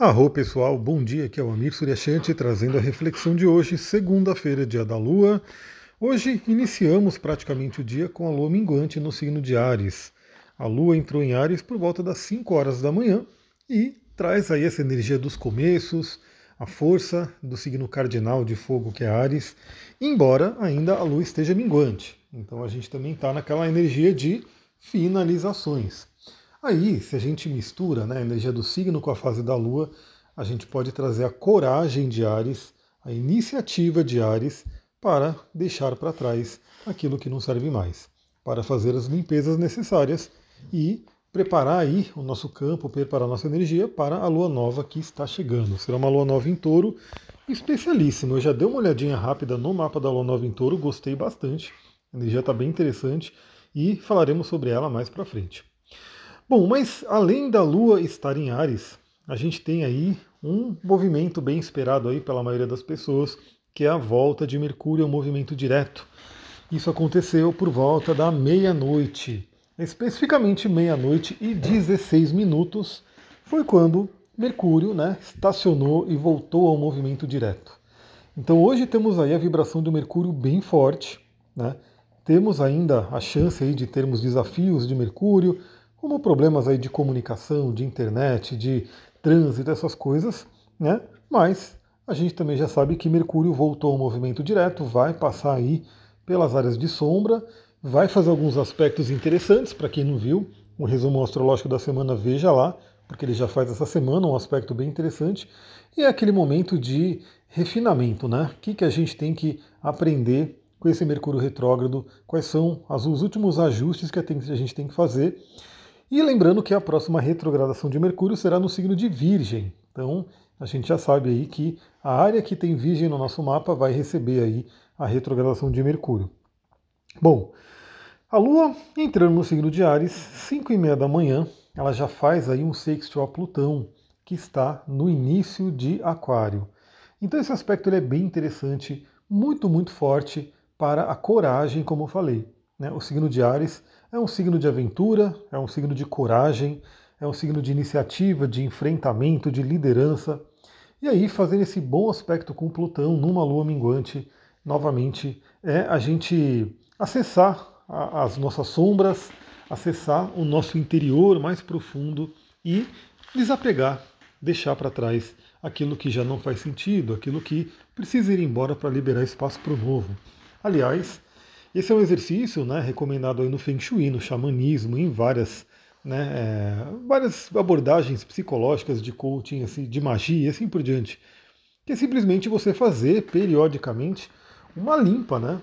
Arro pessoal, bom dia, aqui é o Amir Suryashanti trazendo a reflexão de hoje, segunda-feira, dia da Lua. Hoje iniciamos praticamente o dia com a Lua minguante no signo de Ares. A Lua entrou em Ares por volta das 5 horas da manhã e traz aí essa energia dos começos, a força do signo cardinal de fogo que é Ares, embora ainda a Lua esteja minguante. Então a gente também está naquela energia de finalizações. Aí, se a gente mistura né, a energia do signo com a fase da Lua, a gente pode trazer a coragem de Ares, a iniciativa de Ares, para deixar para trás aquilo que não serve mais, para fazer as limpezas necessárias e preparar aí o nosso campo, preparar a nossa energia para a lua nova que está chegando. Será uma lua nova em touro, especialíssima. Eu já dei uma olhadinha rápida no mapa da lua nova em touro, gostei bastante. A energia está bem interessante e falaremos sobre ela mais para frente. Bom, mas além da Lua estar em Ares, a gente tem aí um movimento bem esperado aí pela maioria das pessoas, que é a volta de Mercúrio ao movimento direto. Isso aconteceu por volta da meia-noite, especificamente meia-noite e 16 minutos, foi quando Mercúrio né, estacionou e voltou ao movimento direto. Então hoje temos aí a vibração do Mercúrio bem forte, né? Temos ainda a chance aí de termos desafios de Mercúrio, como problemas aí de comunicação, de internet, de trânsito, essas coisas, né? Mas a gente também já sabe que Mercúrio voltou ao movimento direto, vai passar aí pelas áreas de sombra, vai fazer alguns aspectos interessantes para quem não viu. O resumo astrológico da semana veja lá, porque ele já faz essa semana um aspecto bem interessante. E é aquele momento de refinamento, né? O que, que a gente tem que aprender com esse Mercúrio retrógrado? Quais são os últimos ajustes que a gente tem que fazer? E lembrando que a próxima retrogradação de Mercúrio será no signo de Virgem. Então, a gente já sabe aí que a área que tem Virgem no nosso mapa vai receber aí a retrogradação de Mercúrio. Bom, a Lua entrando no signo de Ares, 5 e meia da manhã, ela já faz aí um sexto a Plutão, que está no início de Aquário. Então esse aspecto ele é bem interessante, muito, muito forte para a coragem, como eu falei. Né? O signo de Ares é um signo de aventura, é um signo de coragem, é um signo de iniciativa, de enfrentamento, de liderança. E aí, fazendo esse bom aspecto com Plutão numa lua minguante, novamente, é a gente acessar as nossas sombras, acessar o nosso interior mais profundo e desapegar, deixar para trás aquilo que já não faz sentido, aquilo que precisa ir embora para liberar espaço para o novo. Aliás, esse é um exercício né, recomendado aí no Feng Shui, no xamanismo, em várias, né, é, várias abordagens psicológicas de coaching, assim, de magia e assim por diante. Que é simplesmente você fazer periodicamente uma limpa, né?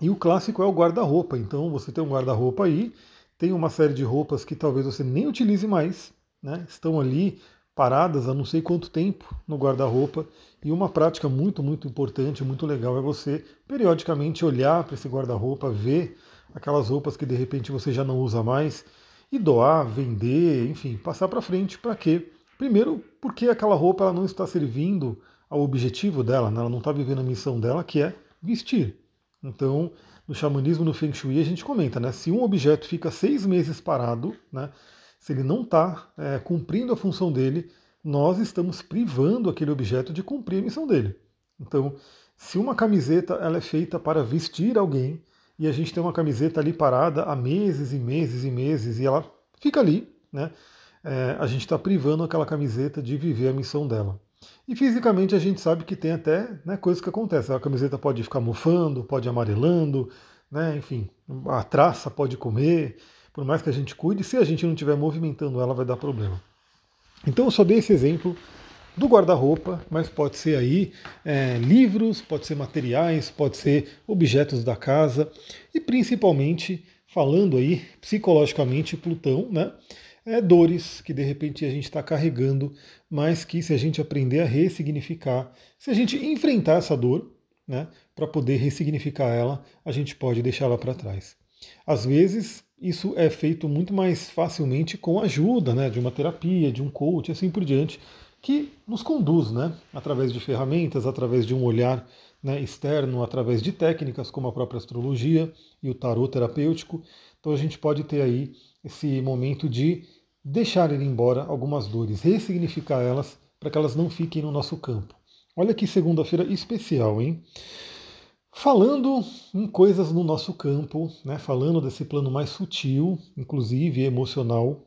E o clássico é o guarda-roupa. Então você tem um guarda-roupa aí, tem uma série de roupas que talvez você nem utilize mais, né? Estão ali paradas há não sei quanto tempo no guarda-roupa. E uma prática muito, muito importante, muito legal, é você periodicamente olhar para esse guarda-roupa, ver aquelas roupas que de repente você já não usa mais e doar, vender, enfim, passar para frente. Para quê? Primeiro, porque aquela roupa ela não está servindo ao objetivo dela, né? ela não está vivendo a missão dela, que é vestir. Então, no xamanismo, no Feng Shui, a gente comenta, né? Se um objeto fica seis meses parado, né? Se ele não está é, cumprindo a função dele, nós estamos privando aquele objeto de cumprir a missão dele. Então, se uma camiseta ela é feita para vestir alguém e a gente tem uma camiseta ali parada há meses e meses e meses e ela fica ali, né? É, a gente está privando aquela camiseta de viver a missão dela. E fisicamente a gente sabe que tem até né, coisas que acontecem. A camiseta pode ficar mofando, pode amarelando, né, enfim, a traça pode comer por mais que a gente cuide, se a gente não estiver movimentando ela, vai dar problema. Então eu só dei esse exemplo do guarda-roupa, mas pode ser aí é, livros, pode ser materiais, pode ser objetos da casa e principalmente falando aí psicologicamente Plutão, né? É, dores que de repente a gente está carregando, mas que se a gente aprender a ressignificar, se a gente enfrentar essa dor, né, para poder ressignificar ela, a gente pode deixá-la para trás. Às vezes isso é feito muito mais facilmente com a ajuda né, de uma terapia, de um coach, assim por diante, que nos conduz, né, através de ferramentas, através de um olhar né, externo, através de técnicas como a própria astrologia e o tarot terapêutico. Então a gente pode ter aí esse momento de deixar ir embora algumas dores, ressignificar elas para que elas não fiquem no nosso campo. Olha que segunda-feira especial, hein? Falando em coisas no nosso campo, né, falando desse plano mais sutil, inclusive emocional,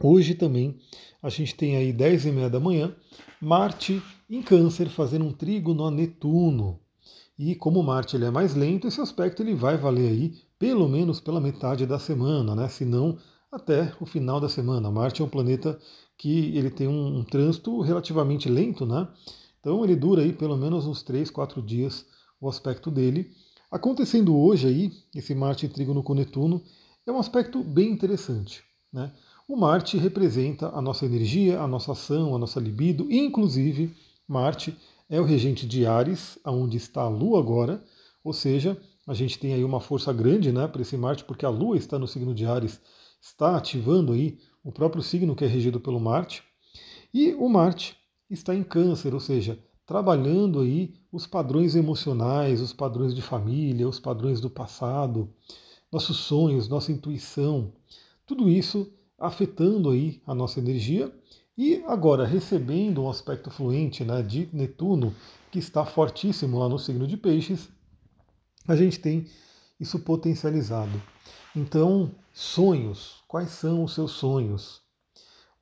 hoje também a gente tem aí 10 e meia da manhã, Marte em câncer fazendo um trígono a Netuno. E como Marte ele é mais lento, esse aspecto ele vai valer aí pelo menos pela metade da semana, né? se não até o final da semana. Marte é um planeta que ele tem um, um trânsito relativamente lento, né? Então ele dura aí pelo menos uns 3, 4 dias o aspecto dele. Acontecendo hoje aí, esse Marte trígono com Netuno, é um aspecto bem interessante. Né? O Marte representa a nossa energia, a nossa ação, a nossa libido, e inclusive Marte é o regente de Ares, aonde está a Lua agora, ou seja, a gente tem aí uma força grande né, para esse Marte, porque a Lua está no signo de Ares, está ativando aí o próprio signo que é regido pelo Marte, e o Marte está em Câncer, ou seja, trabalhando aí os padrões emocionais, os padrões de família, os padrões do passado, nossos sonhos, nossa intuição, tudo isso afetando aí a nossa energia e agora recebendo um aspecto fluente né, de Netuno, que está fortíssimo lá no signo de Peixes, a gente tem isso potencializado. Então, sonhos, quais são os seus sonhos?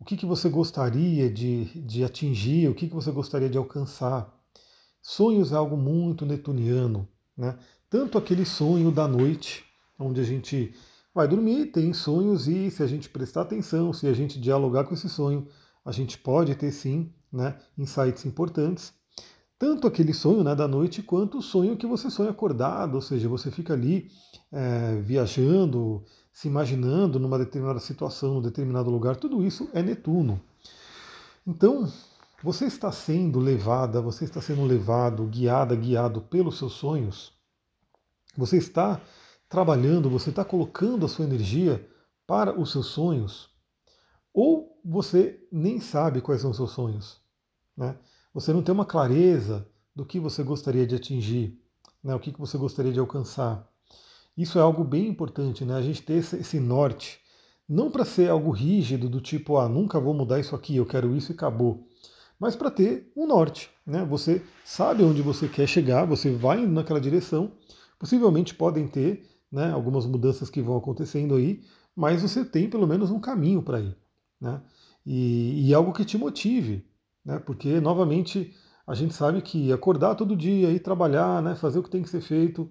O que, que você gostaria de, de atingir? O que, que você gostaria de alcançar? Sonhos é algo muito netuniano, né? Tanto aquele sonho da noite, onde a gente vai dormir, tem sonhos e se a gente prestar atenção, se a gente dialogar com esse sonho, a gente pode ter sim, né, insights importantes. Tanto aquele sonho né, da noite quanto o sonho que você sonha acordado, ou seja, você fica ali é, viajando, se imaginando numa determinada situação, num determinado lugar, tudo isso é Netuno. Então, você está sendo levada, você está sendo levado, guiada, guiado pelos seus sonhos. Você está trabalhando, você está colocando a sua energia para os seus sonhos. Ou você nem sabe quais são os seus sonhos. Né? Você não tem uma clareza do que você gostaria de atingir, né? o que você gostaria de alcançar. Isso é algo bem importante, né? A gente ter esse norte, não para ser algo rígido do tipo, ah, nunca vou mudar isso aqui, eu quero isso e acabou, mas para ter um norte, né? Você sabe onde você quer chegar, você vai indo naquela direção. Possivelmente podem ter, né, algumas mudanças que vão acontecendo aí, mas você tem pelo menos um caminho para ir, né? E, e algo que te motive, né? Porque novamente a gente sabe que acordar todo dia e trabalhar, né, fazer o que tem que ser feito,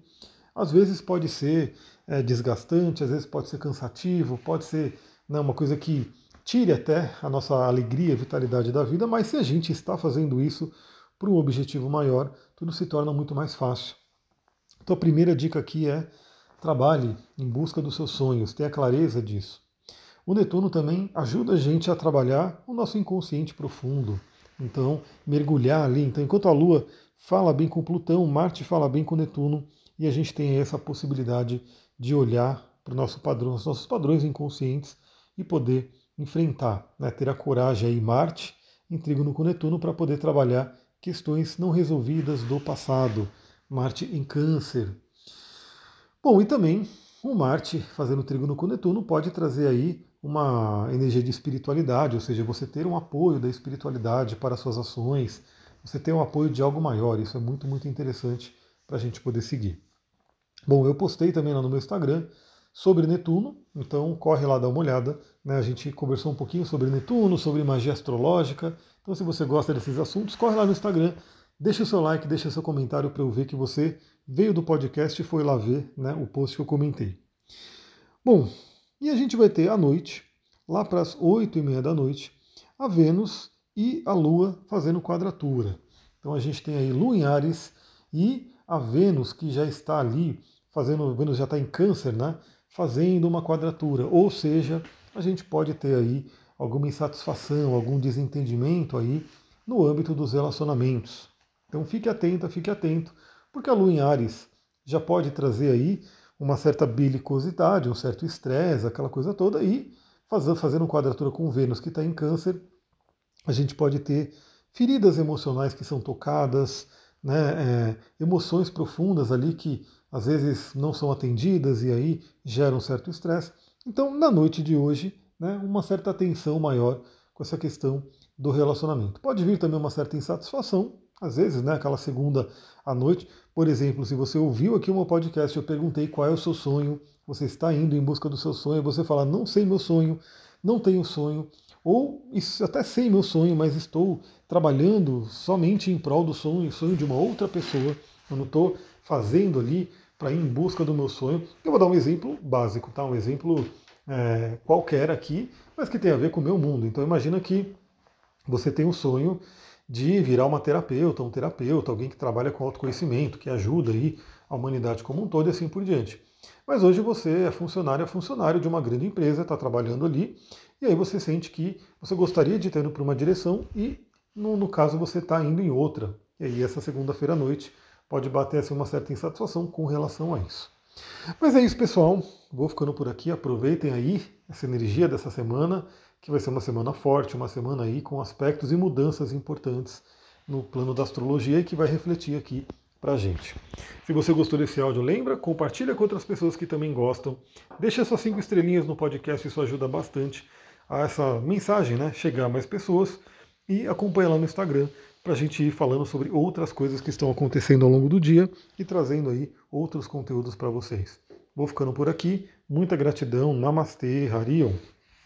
às vezes pode ser é, desgastante, às vezes pode ser cansativo, pode ser né, uma coisa que tire até a nossa alegria, vitalidade da vida, mas se a gente está fazendo isso para um objetivo maior, tudo se torna muito mais fácil. Então a primeira dica aqui é trabalhe em busca dos seus sonhos, tenha clareza disso. O Netuno também ajuda a gente a trabalhar o nosso inconsciente profundo. Então, mergulhar ali. Então, enquanto a Lua fala bem com Plutão, Marte fala bem com Netuno, e a gente tem essa possibilidade de olhar para o nosso padrão, os nossos padrões inconscientes e poder enfrentar, né, ter a coragem aí, Marte em trígono com Netuno para poder trabalhar questões não resolvidas do passado, Marte em câncer. Bom, e também o Marte fazendo trígono com Netuno pode trazer aí uma energia de espiritualidade, ou seja, você ter um apoio da espiritualidade para suas ações, você ter um apoio de algo maior, isso é muito, muito interessante para a gente poder seguir. Bom, eu postei também lá no meu Instagram sobre Netuno, então corre lá dar uma olhada. Né? A gente conversou um pouquinho sobre Netuno, sobre magia astrológica. Então, se você gosta desses assuntos, corre lá no Instagram, deixa o seu like, deixa o seu comentário para eu ver que você veio do podcast e foi lá ver né, o post que eu comentei. Bom, e a gente vai ter à noite, lá para as 8 e meia da noite, a Vênus e a Lua fazendo quadratura. Então a gente tem aí Lua em Ares e a Vênus que já está ali fazendo, Vênus já está em câncer, né? Fazendo uma quadratura. Ou seja, a gente pode ter aí alguma insatisfação, algum desentendimento aí no âmbito dos relacionamentos. Então fique atento, fique atento, porque a Lua em Ares já pode trazer aí uma certa bilicosidade, um certo estresse, aquela coisa toda, e fazendo quadratura com Vênus que está em câncer, a gente pode ter feridas emocionais que são tocadas, né, é, emoções profundas ali que às vezes não são atendidas e aí geram um certo estresse. Então, na noite de hoje, né, uma certa tensão maior com essa questão do relacionamento. Pode vir também uma certa insatisfação, às vezes, né, aquela segunda à noite. Por exemplo, se você ouviu aqui o meu podcast, eu perguntei qual é o seu sonho, você está indo em busca do seu sonho, você fala, não sei meu sonho, não tenho sonho, ou até sei meu sonho, mas estou trabalhando somente em prol do sonho, sonho de uma outra pessoa, eu não estou fazendo ali para ir em busca do meu sonho. Eu vou dar um exemplo básico, tá? Um exemplo é, qualquer aqui, mas que tem a ver com o meu mundo. Então imagina que você tem um sonho de virar uma terapeuta, um terapeuta, alguém que trabalha com autoconhecimento, que ajuda aí a humanidade como um todo e assim por diante. Mas hoje você é funcionário, é funcionário de uma grande empresa, está trabalhando ali, e aí você sente que você gostaria de ter ido para uma direção e, no, no caso, você está indo em outra. E aí essa segunda-feira à noite pode bater assim, uma certa insatisfação com relação a isso. Mas é isso, pessoal. Vou ficando por aqui. Aproveitem aí essa energia dessa semana, que vai ser uma semana forte, uma semana aí com aspectos e mudanças importantes no plano da astrologia e que vai refletir aqui pra gente. Se você gostou desse áudio, lembra, compartilha com outras pessoas que também gostam. Deixa suas cinco estrelinhas no podcast, isso ajuda bastante a essa mensagem, né, chegar a mais pessoas. E acompanha lá no Instagram para a gente ir falando sobre outras coisas que estão acontecendo ao longo do dia e trazendo aí outros conteúdos para vocês. Vou ficando por aqui. Muita gratidão. Namastê, Harion.